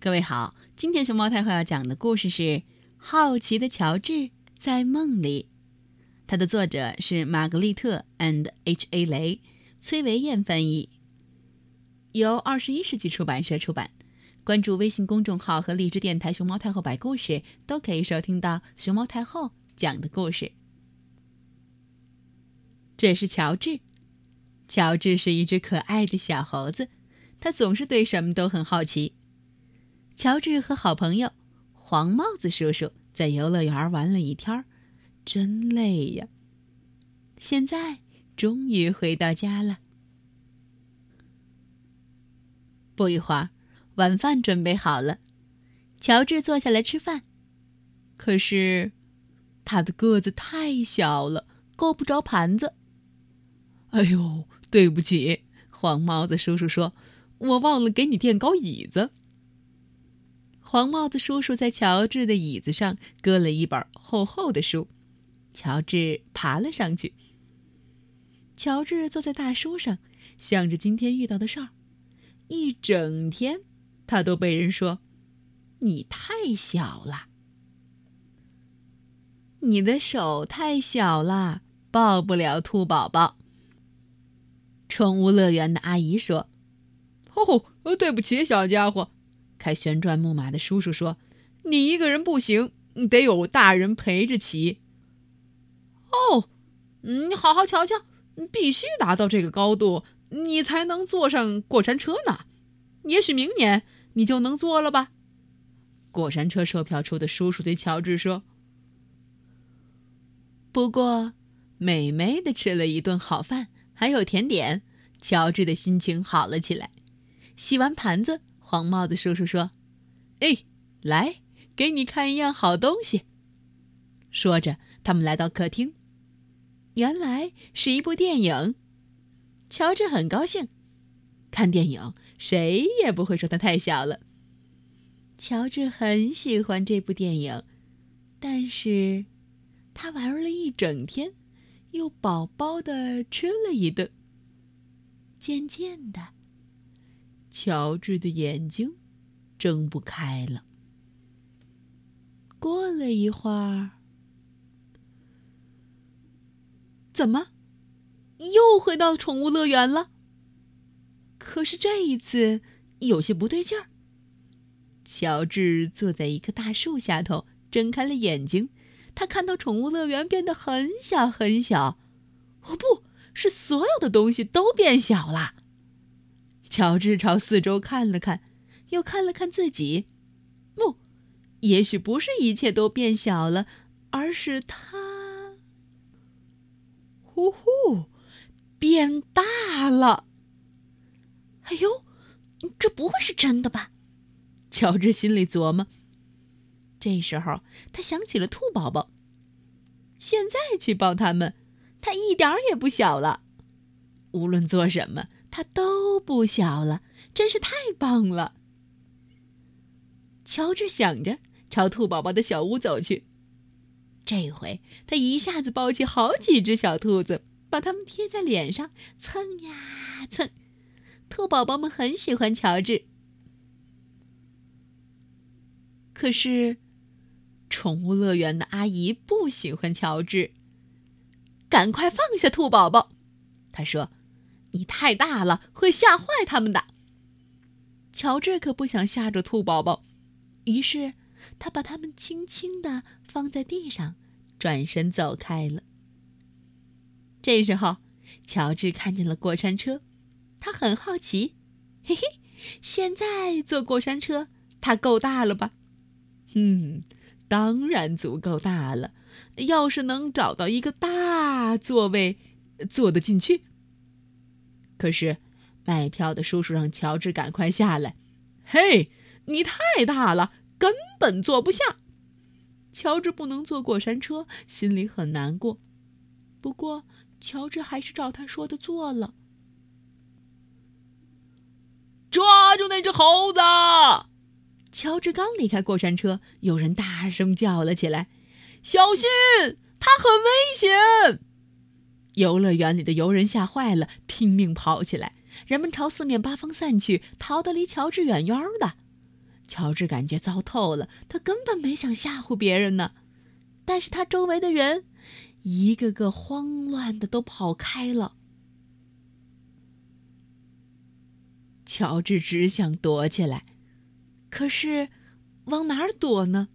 各位好，今天熊猫太后要讲的故事是《好奇的乔治在梦里》，它的作者是玛格丽特 ·and H·A· 雷，崔维燕翻译，由二十一世纪出版社出版。关注微信公众号和荔枝电台“熊猫太后”摆故事，都可以收听到熊猫太后讲的故事。这是乔治，乔治是一只可爱的小猴子，他总是对什么都很好奇。乔治和好朋友黄帽子叔叔在游乐园玩了一天，真累呀。现在终于回到家了。不一会儿，晚饭准备好了，乔治坐下来吃饭。可是，他的个子太小了，够不着盘子。哎呦，对不起，黄帽子叔叔说：“我忘了给你垫高椅子。”黄帽子叔叔在乔治的椅子上搁了一本厚厚的书，乔治爬了上去。乔治坐在大书上，想着今天遇到的事儿。一整天，他都被人说：“你太小了，你的手太小了，抱不了兔宝宝。”宠物乐园的阿姨说：“哦，对不起，小家伙。”开旋转木马的叔叔说：“你一个人不行，得有大人陪着骑。”哦，你好好瞧瞧，必须达到这个高度，你才能坐上过山车呢。也许明年你就能坐了吧？过山车售票处的叔叔对乔治说。不过，美美的吃了一顿好饭，还有甜点，乔治的心情好了起来。洗完盘子。黄帽子叔叔说：“哎，来，给你看一样好东西。”说着，他们来到客厅，原来是一部电影。乔治很高兴，看电影谁也不会说他太小了。乔治很喜欢这部电影，但是他玩了一整天，又饱饱的吃了一顿。渐渐的。乔治的眼睛睁不开了。过了一会儿，怎么又回到宠物乐园了？可是这一次有些不对劲儿。乔治坐在一棵大树下头，睁开了眼睛，他看到宠物乐园变得很小很小。哦，不是所有的东西都变小了。乔治朝四周看了看，又看了看自己。不，也许不是一切都变小了，而是他……呼呼，变大了！哎呦，这不会是真的吧？乔治心里琢磨。这时候，他想起了兔宝宝。现在去抱他们，他一点儿也不小了。无论做什么。他都不小了，真是太棒了。乔治想着，朝兔宝宝的小屋走去。这回他一下子抱起好几只小兔子，把它们贴在脸上蹭呀蹭。兔宝宝们很喜欢乔治，可是宠物乐园的阿姨不喜欢乔治。赶快放下兔宝宝，他说。你太大了，会吓坏他们的。乔治可不想吓着兔宝宝，于是他把它们轻轻地放在地上，转身走开了。这时候，乔治看见了过山车，他很好奇，嘿嘿，现在坐过山车，它够大了吧？嗯，当然足够大了。要是能找到一个大座位，坐得进去。可是，卖票的叔叔让乔治赶快下来。嘿，你太大了，根本坐不下。乔治不能坐过山车，心里很难过。不过，乔治还是照他说的做了。抓住那只猴子！乔治刚离开过山车，有人大声叫了起来：“小心，它很危险！”游乐园里的游人吓坏了，拼命跑起来。人们朝四面八方散去，逃得离乔治远远的。乔治感觉糟透了，他根本没想吓唬别人呢。但是他周围的人，一个个慌乱的都跑开了。乔治只想躲起来，可是往哪儿躲呢？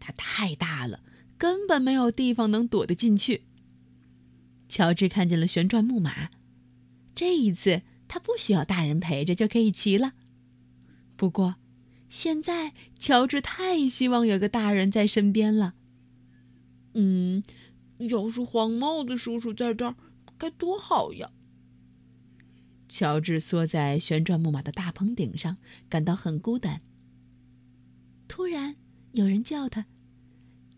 它太大了，根本没有地方能躲得进去。乔治看见了旋转木马，这一次他不需要大人陪着就可以骑了。不过，现在乔治太希望有个大人在身边了。嗯，要是黄帽子叔叔在这儿，该多好呀！乔治缩在旋转木马的大棚顶上，感到很孤单。突然，有人叫他：“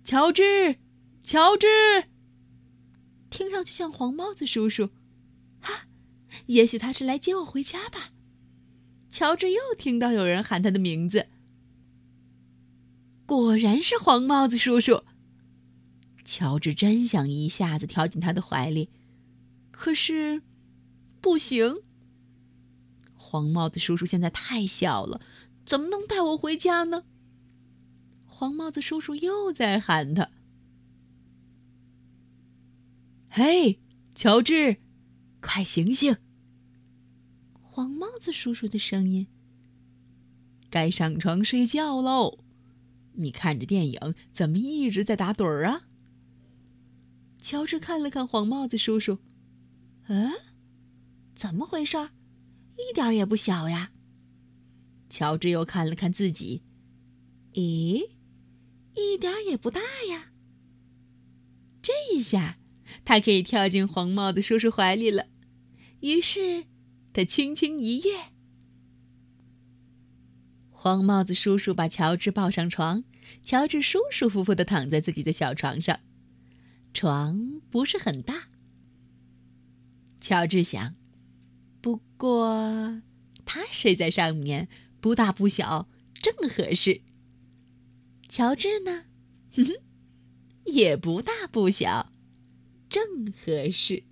乔治，乔治！”听上去像黄帽子叔叔。哈，也许他是来接我回家吧。乔治又听到有人喊他的名字。果然是黄帽子叔叔。乔治真想一下子跳进他的怀里，可是，不行。黄帽子叔叔现在太小了，怎么能带我回家呢？黄帽子叔叔又在喊他：“嘿，乔治，快醒醒！”黄帽子叔叔的声音：“该上床睡觉喽！你看着电影，怎么一直在打盹儿啊？”乔治看了看黄帽子叔叔，“嗯，怎么回事？”一点也不小呀。乔治又看了看自己，咦，一点也不大呀。这一下，他可以跳进黄帽子叔叔怀里了。于是，他轻轻一跃，黄帽子叔叔把乔治抱上床，乔治舒舒服服的躺在自己的小床上。床不是很大，乔治想。不过，他睡在上面，不大不小，正合适。乔治呢，哼哼，也不大不小，正合适。